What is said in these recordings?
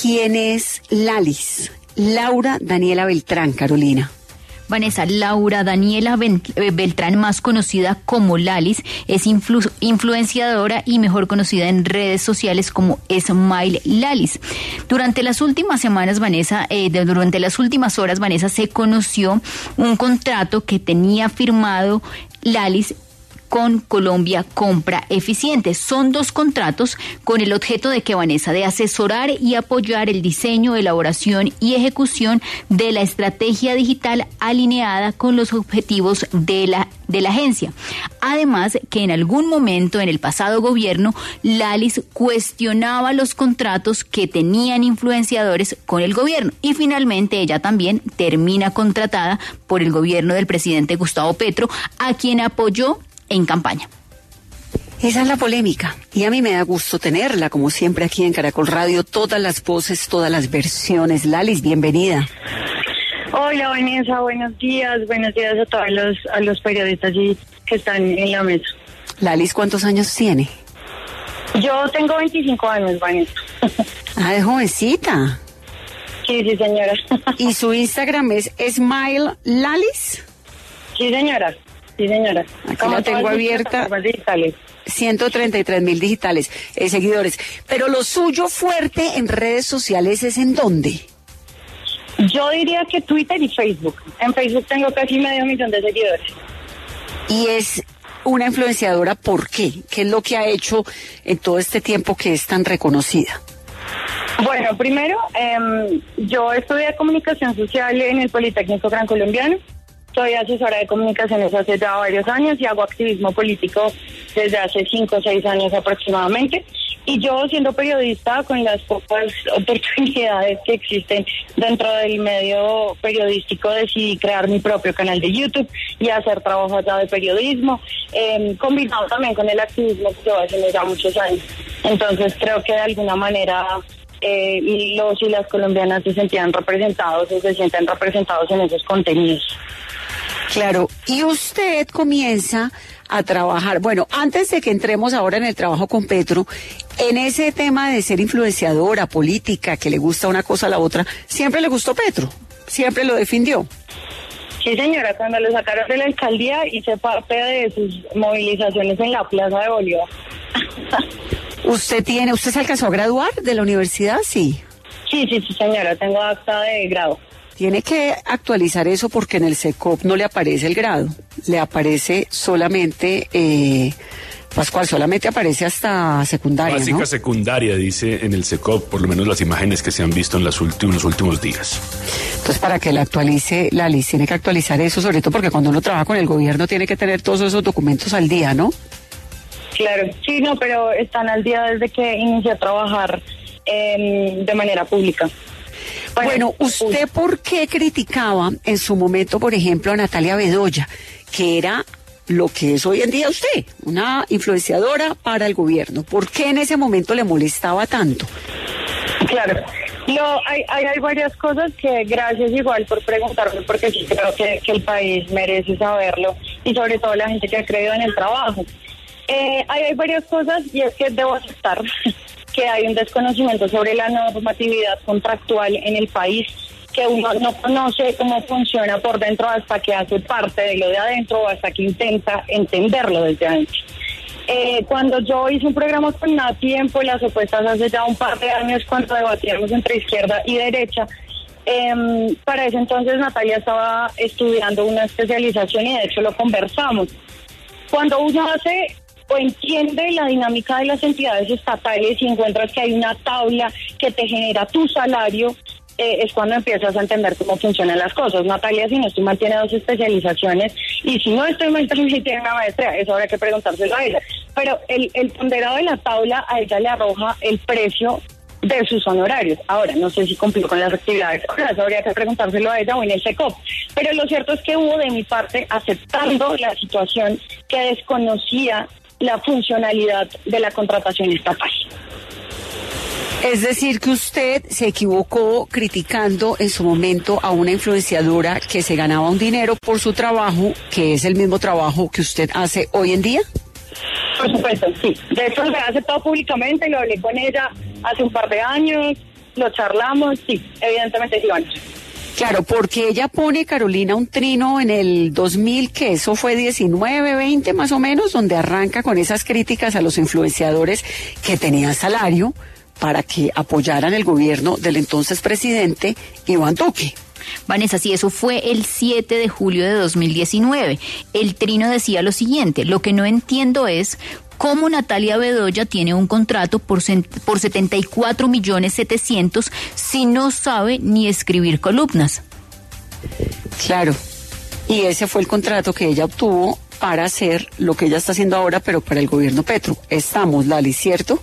¿Quién es Lalis? Laura Daniela Beltrán, Carolina. Vanessa Laura Daniela eh, Beltrán, más conocida como Lalis, es influenciadora y mejor conocida en redes sociales como Smile Lalis. Durante las últimas semanas, Vanessa, eh, durante las últimas horas, Vanessa se conoció un contrato que tenía firmado Lalis con Colombia Compra Eficiente. Son dos contratos con el objeto de que Vanessa de asesorar y apoyar el diseño, elaboración y ejecución de la estrategia digital alineada con los objetivos de la de la agencia. Además, que en algún momento en el pasado gobierno, Lalis cuestionaba los contratos que tenían influenciadores con el gobierno y finalmente ella también termina contratada por el gobierno del presidente Gustavo Petro, a quien apoyó en campaña. Esa es la polémica y a mí me da gusto tenerla, como siempre aquí en Caracol Radio, todas las voces, todas las versiones. Lalis, bienvenida. Hola Vanessa, buenos días, buenos días a todos los, a los periodistas que están en la mesa. Lalis, ¿cuántos años tiene? Yo tengo 25 años, Vanessa. Ah, es jovencita. Sí, sí, señora. ¿Y su Instagram es Smile Lalis? Sí, señora. Sí, señora. Aquí la tengo abierta. 133 mil digitales, eh, seguidores. Pero lo suyo fuerte en redes sociales es en dónde? Yo diría que Twitter y Facebook. En Facebook tengo casi medio millón de seguidores. Y es una influenciadora, ¿por qué? ¿Qué es lo que ha hecho en todo este tiempo que es tan reconocida? Bueno, primero, eh, yo estudié comunicación social en el Politécnico Gran Colombiano. Soy asesora de comunicaciones hace ya varios años y hago activismo político desde hace cinco o seis años aproximadamente. Y yo, siendo periodista, con las pocas oportunidades que existen dentro del medio periodístico, decidí crear mi propio canal de YouTube y hacer trabajo allá de periodismo, eh, combinado también con el activismo que yo hace ya muchos años. Entonces, creo que de alguna manera eh, los y las colombianas se sentían representados o se sienten representados en esos contenidos. Claro, y usted comienza a trabajar, bueno, antes de que entremos ahora en el trabajo con Petro, en ese tema de ser influenciadora política, que le gusta una cosa a la otra, siempre le gustó Petro, siempre lo defendió. Sí, señora, cuando lo sacaron de la alcaldía hice parte de sus movilizaciones en la Plaza de Bolívar. ¿Usted tiene, usted se alcanzó a graduar de la universidad? Sí. Sí, sí, sí, señora, tengo acta de grado. Tiene que actualizar eso porque en el SECOP no le aparece el grado, le aparece solamente, eh, Pascual, solamente aparece hasta secundaria. Básica secundaria, dice en el SECOP, por lo menos las imágenes que se han visto en los últimos, últimos días. Entonces, para que la actualice, la lista tiene que actualizar eso, sobre todo porque cuando uno trabaja con el gobierno tiene que tener todos esos documentos al día, ¿no? Claro, sí, no, pero están al día desde que inició a trabajar em, de manera pública. Bueno, ¿usted por qué criticaba en su momento, por ejemplo, a Natalia Bedoya, que era lo que es hoy en día usted, una influenciadora para el gobierno? ¿Por qué en ese momento le molestaba tanto? Claro. No, hay, hay, varias cosas que gracias igual por preguntarme, porque sí creo que, el país merece saberlo y sobre todo la gente que ha creído en el trabajo. Eh, hay, hay varias cosas y es que debo aceptar que hay un desconocimiento sobre la normatividad contractual en el país que uno no conoce cómo funciona por dentro hasta que hace parte de lo de adentro o hasta que intenta entenderlo desde adentro. Eh, cuando yo hice un programa con Nati tiempo, las opuestas hace ya un par de años cuando debatíamos entre izquierda y derecha, em, para ese entonces Natalia estaba estudiando una especialización y de hecho lo conversamos. Cuando uno hace o entiende la dinámica de las entidades estatales y encuentras que hay una tabla que te genera tu salario, eh, es cuando empiezas a entender cómo funcionan las cosas. Natalia, si no estoy mal, tiene dos especializaciones y si no estoy mal, también tiene una maestría. Eso habrá que preguntárselo a ella. Pero el, ponderado de la tabla a ella le arroja el precio de sus honorarios. Ahora, no sé si cumplió con las actividades, ahora habría que preguntárselo a ella o en el SECOP. Pero lo cierto es que hubo de mi parte aceptando la situación que desconocía la funcionalidad de la contratación estatal. Es decir, que usted se equivocó criticando en su momento a una influenciadora que se ganaba un dinero por su trabajo, que es el mismo trabajo que usted hace hoy en día. Por supuesto, sí. De hecho, lo he aceptado públicamente, lo hablé con ella hace un par de años, lo charlamos, sí, evidentemente sí, vamos. Claro, porque ella pone, Carolina, un trino en el 2000, que eso fue 19, 20 más o menos, donde arranca con esas críticas a los influenciadores que tenían salario para que apoyaran el gobierno del entonces presidente Iván Duque. Vanessa, sí, eso fue el 7 de julio de 2019. El trino decía lo siguiente, lo que no entiendo es cómo Natalia Bedoya tiene un contrato por, por 74 millones 700 si no sabe ni escribir columnas. Claro, y ese fue el contrato que ella obtuvo para hacer lo que ella está haciendo ahora, pero para el gobierno Petro. Estamos, Lali, ¿cierto?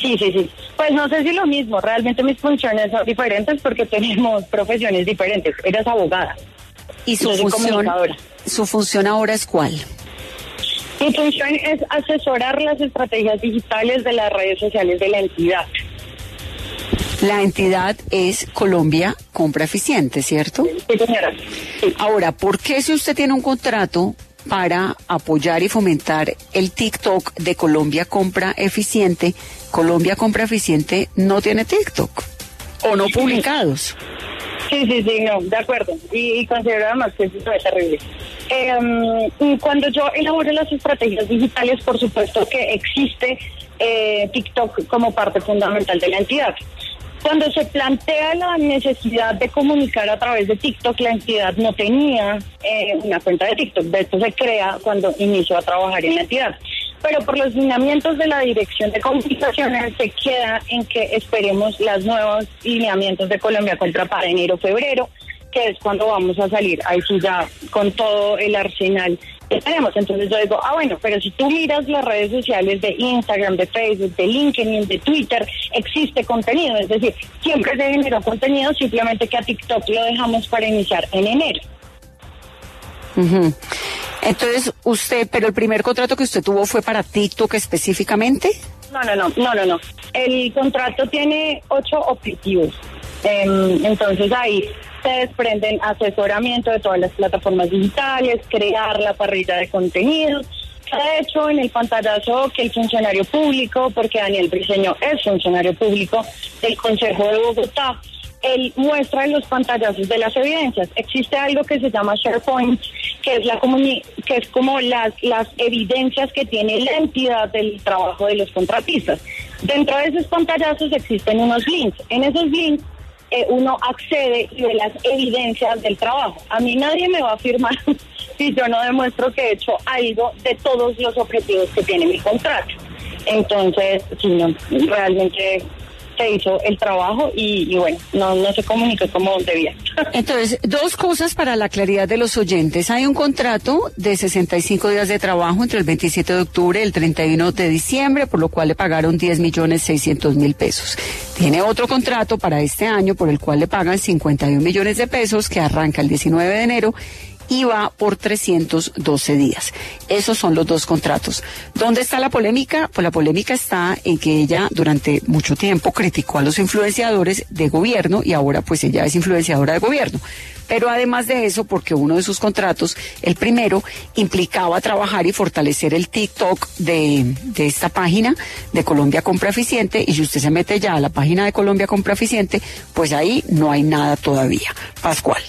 Sí, sí, sí. Pues no sé si lo mismo, realmente mis funciones son diferentes porque tenemos profesiones diferentes. Eres abogada. ¿Y su función, su función ahora es cuál? Mi función es asesorar las estrategias digitales de las redes sociales de la entidad. La entidad es Colombia Compra Eficiente, ¿cierto? Sí, señora. Ahora, ¿por qué si usted tiene un contrato para apoyar y fomentar el TikTok de Colombia Compra Eficiente, Colombia Compra Eficiente no tiene TikTok o no publicados. Sí, sí, sí, no, de acuerdo. Y, considero además que eso es terrible. Eh, cuando yo elaboro las estrategias digitales, por supuesto que existe eh, TikTok como parte fundamental de la entidad. Cuando se plantea la necesidad de comunicar a través de TikTok, la entidad no tenía eh, una cuenta de TikTok. De esto se crea cuando inició a trabajar en la entidad. Pero por los lineamientos de la Dirección de Comunicaciones se queda en que esperemos los nuevos lineamientos de Colombia contra para enero-febrero, que es cuando vamos a salir ahí sí ya con todo el arsenal tenemos. Entonces yo digo, ah, bueno, pero si tú miras las redes sociales de Instagram, de Facebook, de LinkedIn, de Twitter, existe contenido. Es decir, siempre se generó contenido, simplemente que a TikTok lo dejamos para iniciar en enero. Entonces, usted, pero el primer contrato que usted tuvo fue para TikTok específicamente? No, no, no, no, no, no. El contrato tiene ocho objetivos. Em, entonces ahí se desprenden asesoramiento de todas las plataformas digitales, crear la parrilla de contenidos. De hecho, en el pantallazo que el funcionario público, porque Daniel Briseño es funcionario público del Consejo de Bogotá, él muestra en los pantallazos de las evidencias. Existe algo que se llama SharePoint, que es la que es como las, las evidencias que tiene la entidad del trabajo de los contratistas. Dentro de esos pantallazos existen unos links. En esos links eh, uno accede y ve las evidencias del trabajo. A mí nadie me va a firmar si yo no demuestro que he hecho algo de todos los objetivos que tiene mi contrato. Entonces, si no, realmente hizo el trabajo y, bueno, no, no se comunicó como debía. Entonces, dos cosas para la claridad de los oyentes. Hay un contrato de 65 días de trabajo entre el 27 de octubre y el 31 de diciembre, por lo cual le pagaron 10 millones 600 mil pesos. Tiene otro contrato para este año por el cual le pagan 51 millones de pesos que arranca el 19 de enero y va por 312 días. Esos son los dos contratos. ¿Dónde está la polémica? Pues la polémica está en que ella durante mucho tiempo criticó a los influenciadores de gobierno y ahora pues ella es influenciadora de gobierno. Pero además de eso, porque uno de sus contratos, el primero, implicaba trabajar y fortalecer el TikTok de, esta página de Colombia Compra Eficiente. Y si usted se mete ya a la página de Colombia Compra Eficiente, pues ahí no hay nada todavía. Pascual.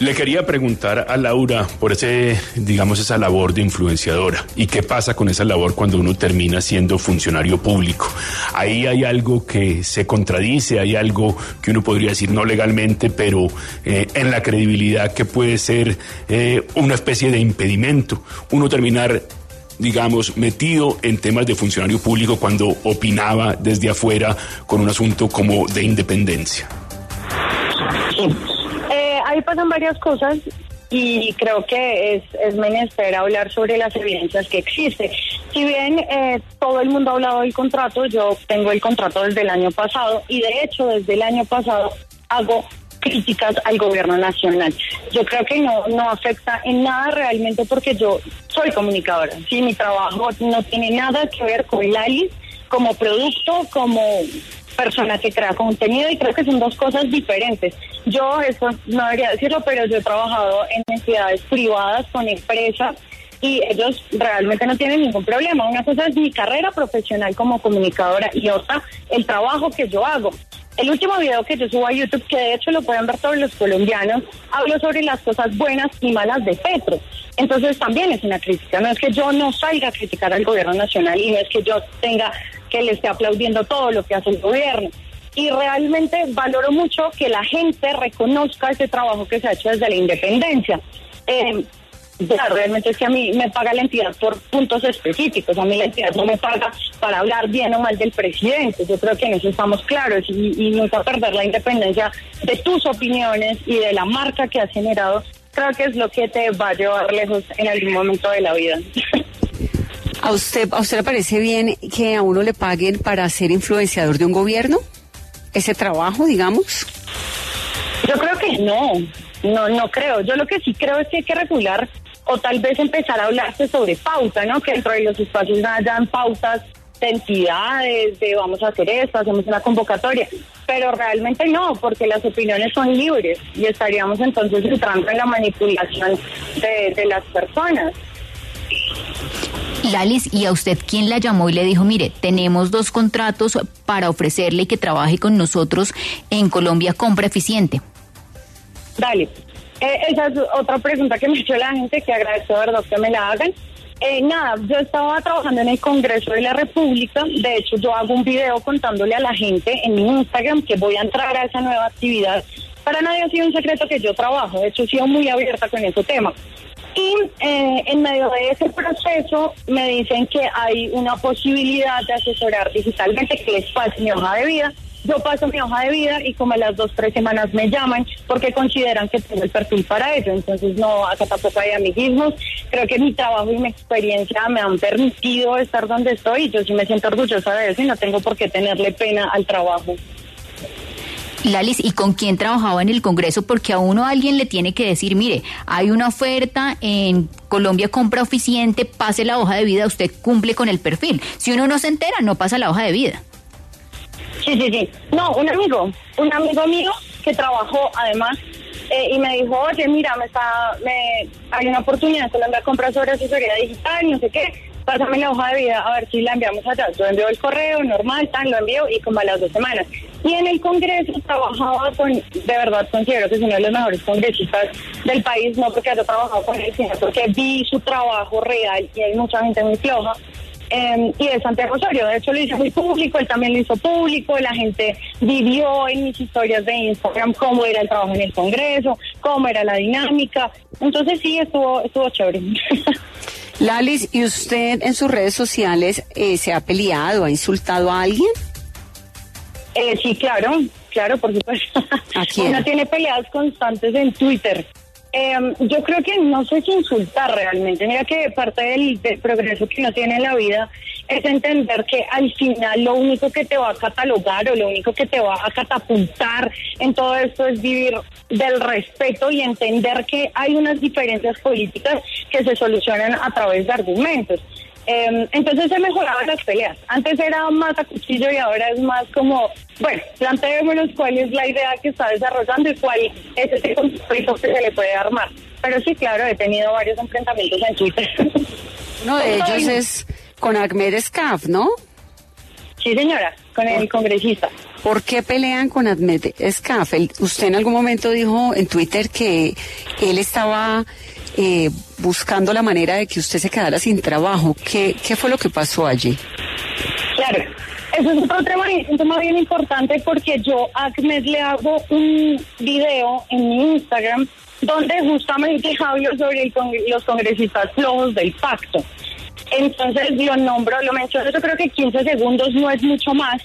Le quería preguntar a Laura por ese, digamos, esa labor de influenciadora y qué pasa con esa labor cuando uno termina siendo funcionario público. Ahí hay algo que se contradice, hay algo que uno podría decir no legalmente, pero eh, en la credibilidad que puede ser eh, una especie de impedimento. Uno terminar digamos, metido en temas de funcionario público cuando opinaba desde afuera con un asunto como de independencia ahí pasan varias cosas y creo que es, es menester hablar sobre las evidencias que existen. Si bien eh, todo el mundo ha hablado del contrato, yo tengo el contrato desde el año pasado y de hecho desde el año pasado hago críticas al gobierno nacional. Yo creo que no, no afecta en nada realmente porque yo soy comunicadora. Sí, mi trabajo no tiene nada que ver con Lali como producto, como persona que crea contenido y creo que son dos cosas diferentes. Yo, eso no debería decirlo, pero yo he trabajado en entidades privadas con empresas y ellos realmente no tienen ningún problema. Una cosa es mi carrera profesional como comunicadora y otra el trabajo que yo hago. El último video que yo subo a YouTube, que de hecho lo pueden ver todos los colombianos, hablo sobre las cosas buenas y malas de Petro. Entonces también es una crítica. No es que yo no salga a criticar al gobierno nacional y no es que yo tenga que le esté aplaudiendo todo lo que hace el gobierno. Y realmente valoro mucho que la gente reconozca ese trabajo que se ha hecho desde la independencia. Eh, realmente es que a mí me paga la entidad por puntos específicos. A mí la entidad no me paga para hablar bien o mal del presidente. Yo creo que en eso estamos claros y, y nunca perder la independencia de tus opiniones y de la marca que has generado. Creo que es lo que te va a llevar lejos en algún momento de la vida. ¿A usted, ¿A usted le parece bien que a uno le paguen para ser influenciador de un gobierno? ¿Ese trabajo, digamos? Yo creo que no, no, no creo. Yo lo que sí creo es que hay que regular o tal vez empezar a hablarse sobre pauta, ¿no? Que dentro de los espacios hayan pautas de entidades, de vamos a hacer esto, hacemos una convocatoria, pero realmente no, porque las opiniones son libres y estaríamos entonces entrando en la manipulación de, de las personas. Lalis, ¿y a usted quién la llamó y le dijo, mire, tenemos dos contratos para ofrecerle que trabaje con nosotros en Colombia Compra Eficiente? Dale. Eh, esa es otra pregunta que me hizo la gente, que agradezco, ¿verdad?, que me la hagan. Eh, nada, yo estaba trabajando en el Congreso de la República. De hecho, yo hago un video contándole a la gente en mi Instagram que voy a entrar a esa nueva actividad. Para nadie ha sido un secreto que yo trabajo. De hecho, he sido muy abierta con ese tema. Y eh, en medio de ese proceso me dicen que hay una posibilidad de asesorar digitalmente, que les pase mi hoja de vida. Yo paso mi hoja de vida y como a las dos, tres semanas me llaman porque consideran que tengo el perfil para ello. Entonces, no, acá tampoco hay amiguismos. Creo que mi trabajo y mi experiencia me han permitido estar donde estoy yo sí me siento orgullosa de eso y no tengo por qué tenerle pena al trabajo. Lalis, ¿y con quién trabajaba en el Congreso? Porque a uno alguien le tiene que decir, mire, hay una oferta en Colombia compra eficiente, pase la hoja de vida, usted cumple con el perfil. Si uno no se entera, no pasa la hoja de vida. Sí, sí, sí. No, un amigo, un amigo mío que trabajó además eh, y me dijo, oye, mira, me está, me, hay una oportunidad en Colombia compra sobre asesoría digital, no sé qué pásame la hoja de vida a ver si la enviamos allá. Yo envío el correo normal, tan, lo envío y como a las dos semanas. Y en el Congreso trabajaba con, de verdad considero que es uno de los mejores congresistas del país, no porque haya trabajado con él, sino porque vi su trabajo real y hay mucha gente muy floja. Eh, y es Santiago Osorio, de hecho lo hice muy público, él también lo hizo público, la gente vivió en mis historias de Instagram cómo era el trabajo en el Congreso, cómo era la dinámica, entonces sí, estuvo, estuvo chévere. Lalis, ¿y usted en sus redes sociales eh, se ha peleado, ha insultado a alguien? Eh, sí, claro, claro, por supuesto. ¿A quién? Uno tiene peleas constantes en Twitter. Eh, yo creo que no sé si insultar realmente. Mira que parte del, del progreso que uno tiene en la vida es entender que al final lo único que te va a catalogar o lo único que te va a catapultar en todo esto es vivir del respeto y entender que hay unas diferencias políticas que se solucionan a través de argumentos. Eh, entonces se mejoraban las peleas. Antes era más a cuchillo y ahora es más como, bueno, planteémonos cuál es la idea que está desarrollando y cuál es ese conflicto que se le puede armar. Pero sí, claro, he tenido varios enfrentamientos en Twitter. Uno de ellos es con Ahmed Escaf, ¿no? Sí, señora, con el congresista. ¿Por qué pelean con Ahmed Escaf? Él- Usted en algún momento dijo en Twitter que él estaba eh, buscando la manera de que usted se quedara sin trabajo. ¿Qué, qué fue lo que pasó allí? Claro, eso es otro tema, un tema bien importante porque yo a Ahmed le hago un video en mi Instagram donde justamente hablo sobre el con- los congresistas flojos del pacto. Entonces lo nombro, lo menciono, yo creo que 15 segundos no es mucho más.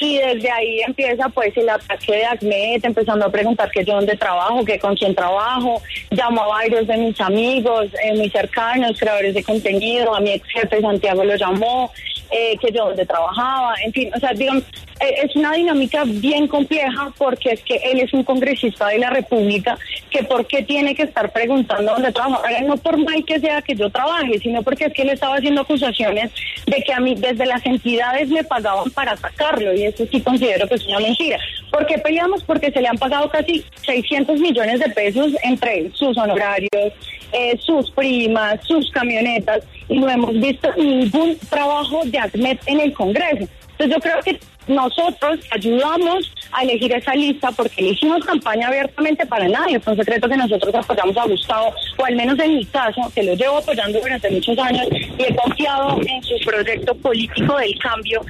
Y desde ahí empieza pues el ataque de Acmet, empezando a preguntar que yo dónde trabajo, que con quién trabajo. Llamo a varios de mis amigos eh, muy cercanos, creadores de contenido, a mi ex jefe Santiago lo llamó, eh, que yo dónde trabajaba, en fin, o sea, digamos, es una dinámica bien compleja porque es que él es un congresista de la República que por qué tiene que estar preguntando dónde trabajo. No por mal que sea que yo trabaje, sino porque es que él estaba haciendo acusaciones de que a mí desde las entidades me pagaban para atacarlo y eso sí considero que es una mentira. ¿Por qué peleamos? Porque se le han pagado casi 600 millones de pesos entre sus honorarios, eh, sus primas, sus camionetas y no hemos visto ningún trabajo de ACMET en el Congreso. Entonces yo creo que nosotros ayudamos a elegir esa lista porque elegimos campaña abiertamente para nadie. Fue un secreto que nosotros apoyamos a Gustavo, o al menos en mi caso, que lo llevo apoyando durante muchos años y he confiado en su proyecto político del cambio.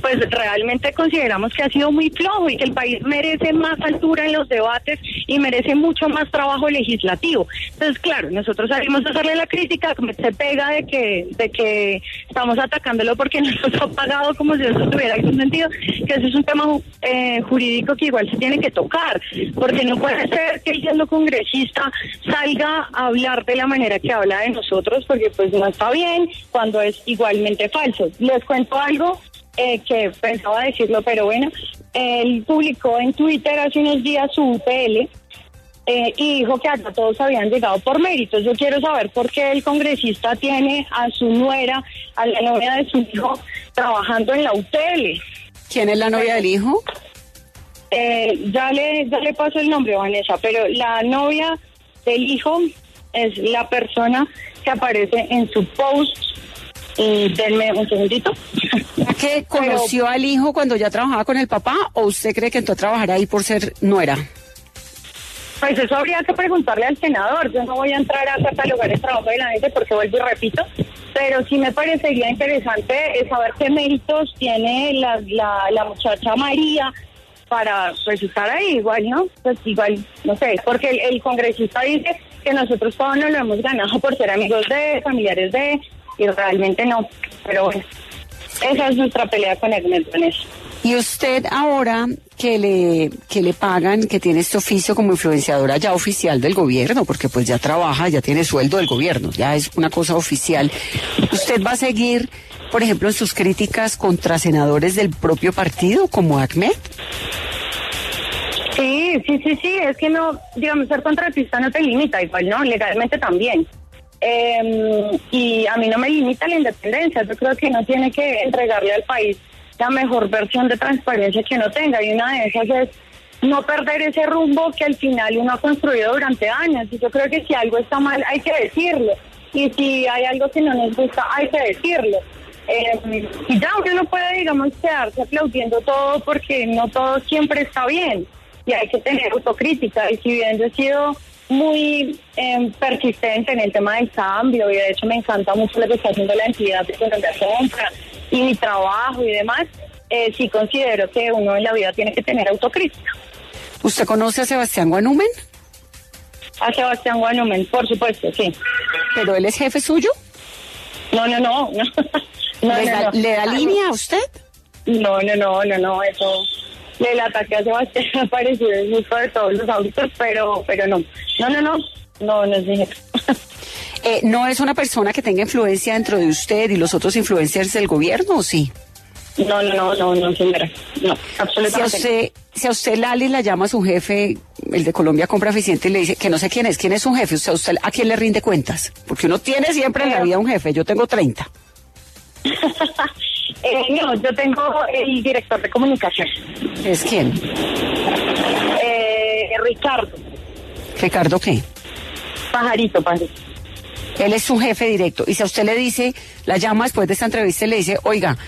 Pues realmente consideramos que ha sido muy flojo y que el país merece más altura en los debates y merece mucho más trabajo legislativo. Entonces, claro, nosotros salimos a hacerle la crítica, se pega de que, de que estamos atacándolo porque no nos ha pagado como si eso tuviera algún sentido que ese es un tema eh, jurídico que igual se tiene que tocar, porque no puede ser que el siendo congresista salga a hablar de la manera que habla de nosotros, porque pues no está bien cuando es igualmente falso. Les cuento algo eh, que pensaba decirlo, pero bueno, él publicó en Twitter hace unos días su UPL eh, y dijo que hasta todos habían llegado por méritos. Yo quiero saber por qué el congresista tiene a su nuera, a la novia de su hijo, trabajando en la UTL. ¿Quién es la novia del hijo? Eh, ya le ya le paso el nombre, Vanessa, pero la novia del hijo es la persona que aparece en su post. Y denme un segundito. ¿Que conoció al hijo cuando ya trabajaba con el papá o usted cree que entró a trabajar ahí por ser nuera? Pues eso habría que preguntarle al senador. Yo no voy a entrar a catalogar el trabajo de la gente porque vuelvo y repito, pero sí me parecería interesante saber qué méritos tiene la, muchacha María para pues ahí igual, ¿no? Pues igual, no sé, porque el, congresista dice que nosotros todos nos lo hemos ganado por ser amigos de, familiares de, y realmente no, pero bueno, esa es nuestra pelea con el eso. Y usted ahora que le, que le pagan, que tiene este oficio como influenciadora ya oficial del gobierno, porque pues ya trabaja, ya tiene sueldo del gobierno, ya es una cosa oficial, ¿usted va a seguir, por ejemplo, en sus críticas contra senadores del propio partido como ACMED? Sí, sí, sí, sí, es que no, digamos, ser contratista no te limita, igual, ¿no? Legalmente también. Em, y a mí no me limita la independencia, yo creo que no tiene que entregarle al país la mejor versión de transparencia que uno tenga. Y una de esas es no perder ese rumbo que al final uno ha construido durante años. Y yo creo que si algo está mal, hay que decirlo. Y si hay algo que no nos gusta, hay que decirlo. Eh, y ya uno no puede, digamos, quedarse aplaudiendo todo porque no todo siempre está bien. Y hay que tener autocrítica. Y si bien yo he sido muy em, persistente en el tema del cambio, y de hecho me encanta mucho lo que está haciendo la entidad de compra y mi trabajo y demás, eh, sí considero que uno en la vida tiene que tener autocrítica. ¿Usted conoce a Sebastián Guanumen? A Sebastián Guanumen, por supuesto, sí. ¿Pero él es jefe suyo? No, no, no. no. ¿Le, da, línea a usted? No, no, no, no, no, eso el ataque a Sebastián ha parecido justo de todos los autos, pero, pero no. No, no, no, no, no es mi jefe. Eh, ¿No es una persona que tenga influencia dentro de usted y los otros influencers del gobierno o sí? No, no, no, no, no, señora. No, absolutamente. Si a usted, si a usted Lali la llama a su jefe, el de Colombia Compra Eficiente, y le dice que no sé quién es, quién es su jefe, usted, usted ¿a quién le rinde cuentas? Porque uno tiene siempre en la vida un jefe, yo tengo 30. eh, no, yo tengo el director de comunicación. ¿Es quién? Eh, Ricardo. ¿Ricardo qué? Pajarito, pajarito. Él es su jefe directo. Y si a usted le dice, la llama después de esta entrevista y le dice, oiga,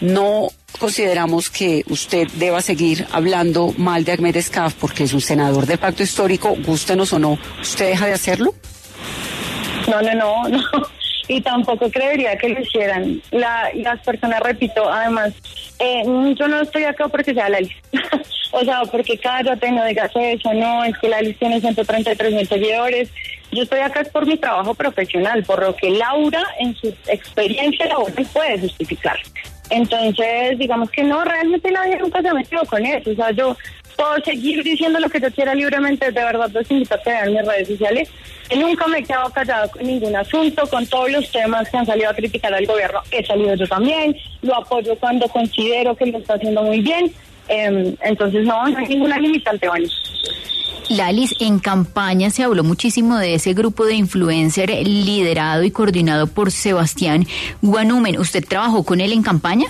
no consideramos que usted deba seguir hablando mal de Ahmed Escaf porque es un senador del pacto histórico, gústenos o no, ¿usted deja de hacerlo? No, no, no, no. Y tampoco creería que lo hicieran. La, las personas, repito, además, eh, yo no estoy acá porque sea la lista. o sea, porque cállate, no digas eso, no, es que la lista tiene 133 mil seguidores. Yo estoy acá por mi trabajo profesional, por lo que Laura en su experiencia laboral puede justificar. Entonces, digamos que no, realmente nadie nunca se ha metido con eso. O sea, yo puedo seguir diciendo lo que yo quiera libremente, de verdad los invito a crear mis redes sociales. Nunca me he quedado callado con ningún asunto, con todos los temas que han salido a criticar al gobierno. He salido yo también, lo apoyo cuando considero que lo está haciendo muy bien. Em, entonces, no, no hay ninguna limitante, Vani. Lalis, en campaña se habló muchísimo de ese grupo de influencer liderado y coordinado por Sebastián Guanumen. ¿Usted trabajó con él en campaña?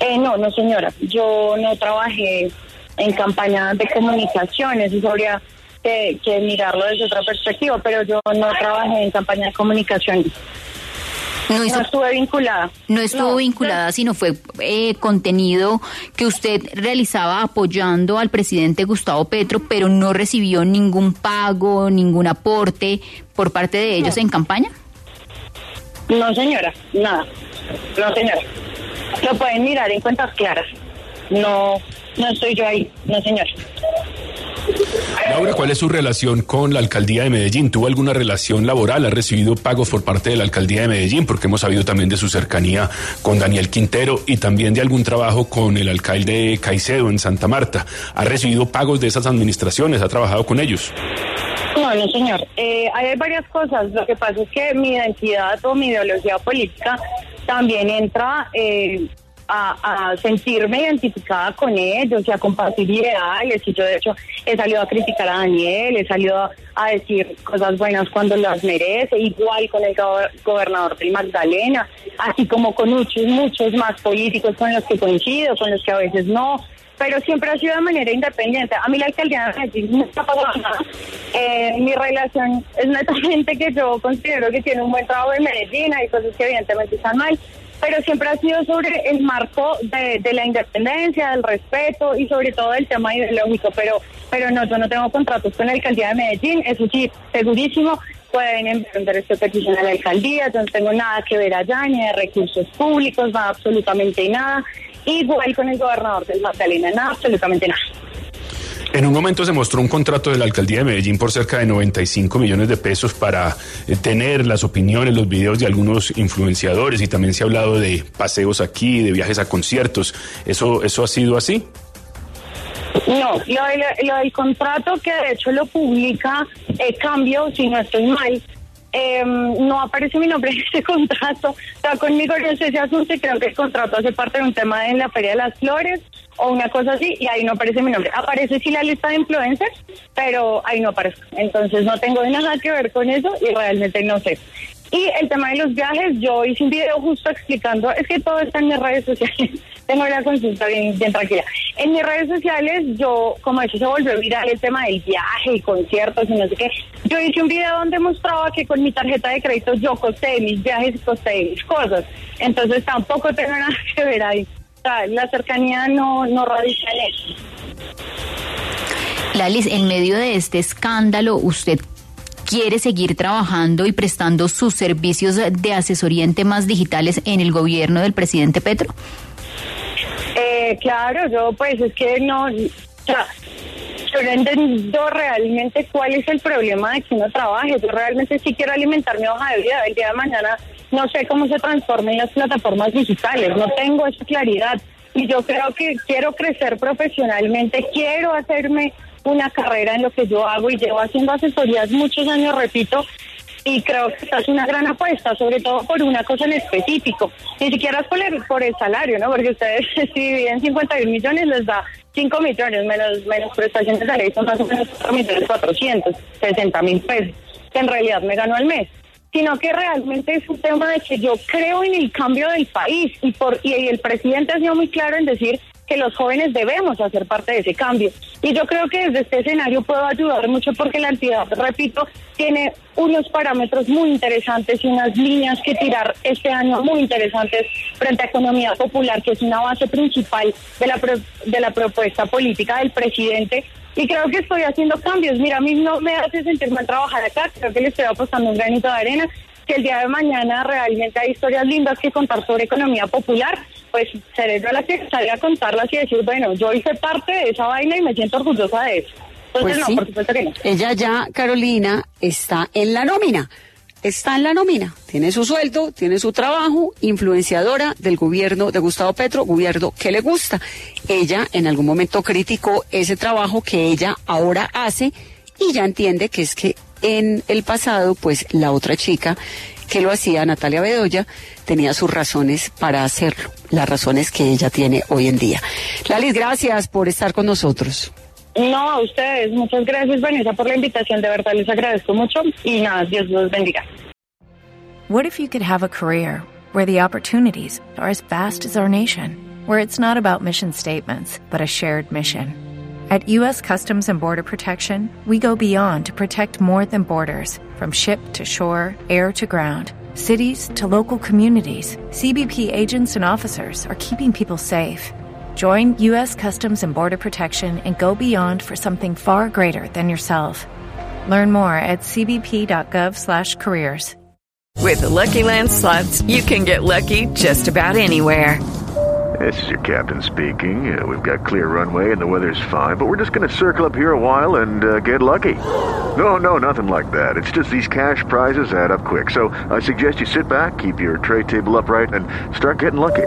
Eh, no, no señora, yo no trabajé en campaña de comunicaciones, eso habría que, que mirarlo desde otra perspectiva, pero yo no trabajé en campaña de comunicaciones. No, hizo- No estuve vinculada. no estuvo No, vinculada, sino fue eh, contenido que usted realizaba apoyando al presidente Gustavo Petro, pero no recibió ningún pago, ningún aporte por parte de ellos en campaña. No, señora, nada. No, señora. Lo pueden mirar en cuentas claras. No, no estoy yo ahí. No, señora. Laura, ¿cuál es su relación con la alcaldía de Medellín? ¿Tuvo alguna relación laboral? ¿Ha recibido pagos por parte de la alcaldía de Medellín? Porque hemos sabido también de su cercanía con Daniel Quintero y también de algún trabajo con el alcalde Caicedo en Santa Marta. ¿Ha recibido pagos de esas administraciones? ¿Ha trabajado con ellos? No, no, señor. Eh, hay varias cosas. Lo que pasa es que mi identidad o mi ideología política también entra eh, a, a sentirme identificada con ellos y a compartir ideales. Y yo, de hecho, he salido a criticar a Daniel, he salido a, decir cosas buenas cuando las merece, igual con el go- gobernador del Magdalena, así como con muchos, muchos más políticos con los que coincido, con los que a veces no pero siempre ha sido de manera independiente. A mí la alcaldía de Medellín no ha pagado nada. Eh, mi relación es netamente que yo considero que tiene un buen trabajo en Medellín, hay cosas que evidentemente están mal, pero siempre ha sido sobre el marco de, de la independencia, del respeto y sobre todo del tema ideológico. Pero, pero no, yo no tengo contratos con la alcaldía de Medellín, eso sí, segurísimo. Pueden enviar esta petición a la alcaldía, yo no tengo nada que ver allá, ni de recursos públicos, nada, absolutamente nada. Igual con el gobernador del Magdalena, nada, absolutamente nada. En un momento se mostró un contrato de la alcaldía de Medellín por cerca de 95 millones de pesos para eh, tener las opiniones, los videos de algunos influenciadores y también se ha hablado de paseos aquí, de viajes a conciertos. ¿Eso, eso ha sido así? No, lo, del- lo del contrato que de hecho lo publica eh, Cambio, si no estoy mal, eh, no aparece mi nombre en ese contrato. Está conmigo en ese asunto y creo que el contrato hace parte de un tema en la Feria de las Flores o una cosa así y ahí no aparece mi nombre. Aparece sí la lista de influencers, pero ahí no aparece. Entonces no tengo nada que ver con eso y realmente no sé. Y el tema de los viajes, yo hice un video justo explicando, es que todo está en mis redes sociales, tengo la consulta bien, bien tranquila. En mis redes sociales, yo, como eso se volvió viral el tema del viaje y conciertos y no sé qué, yo hice un video donde mostraba que con mi tarjeta de crédito yo costé mis viajes y costé mis cosas. Entonces tampoco tengo nada que ver ahí. La cercanía no, no radica en eso. Lalis, en medio de este escándalo, ¿usted quiere seguir trabajando y prestando sus servicios de asesoría en temas digitales en el gobierno del presidente Petro? Eh, claro, yo pues es que no, yo no entiendo realmente cuál es el problema de que uno trabaje. Yo realmente sí quiero alimentar mi hoja de vida. El día de mañana no sé cómo se transformen las plataformas digitales, no tengo esa claridad. Y yo creo que quiero crecer profesionalmente, quiero hacerme una carrera en lo que yo hago y llevo haciendo asesorías muchos años, repito, y creo que esta es una gran apuesta, sobre todo por una cosa en específico. Ni siquiera es por el, por el salario, ¿no? Porque ustedes si dividen 51 millones les da 5 millones menos, menos prestaciones de ley, son más o menos 4 millones 460 mil pesos, que en realidad me ganó al mes. Sino que realmente es un tema de que yo creo en el cambio del país y, por, y el presidente ha sido muy claro en decir que los jóvenes debemos hacer parte de ese cambio. Y yo creo que desde este escenario puedo ayudar mucho porque la entidad, repito, tiene unos parámetros muy interesantes y unas líneas que tirar este año muy interesantes frente a economía popular, que es una base principal de la, pro- de la propuesta política del presidente. Y creo que estoy haciendo cambios. Mira, a mí no me hace sentir mal trabajar acá, creo que le estoy apostando un granito de arena que el día de mañana realmente hay historias lindas que contar sobre economía popular, pues seré yo la que salga a contarlas y decir, bueno, yo hice parte de esa vaina y me siento orgullosa de eso. Entonces, Pues no, sí. por supuesto que no. Ella ya, Carolina, está en la nómina. Está en la nómina, tiene su sueldo, tiene su trabajo, influenciadora del gobierno de Gustavo Petro, gobierno que le gusta. Ella en algún momento criticó ese trabajo que ella ahora hace y ya entiende que es que en el pasado, pues la otra chica que lo hacía, Natalia Bedoya, tenía sus razones para hacerlo, las razones que ella tiene hoy en día. Lalis, gracias por estar con nosotros. No, a ustedes. Muchas gracias, Vanessa, por la invitación. De verdad, les agradezco mucho. Y nada, Dios los bendiga. What if you could have a career where the opportunities are as vast as our nation, where it's not about mission statements, but a shared mission? At U.S. Customs and Border Protection, we go beyond to protect more than borders from ship to shore, air to ground. Cities to local communities, CBP agents and officers are keeping people safe. Join U.S. Customs and Border Protection and go beyond for something far greater than yourself. Learn more at cbp.gov/careers. With the Lucky Land slots, you can get lucky just about anywhere. This is your captain speaking. Uh, we've got clear runway and the weather's fine, but we're just going to circle up here a while and uh, get lucky. No, no, nothing like that. It's just these cash prizes add up quick. So I suggest you sit back, keep your tray table upright, and start getting lucky.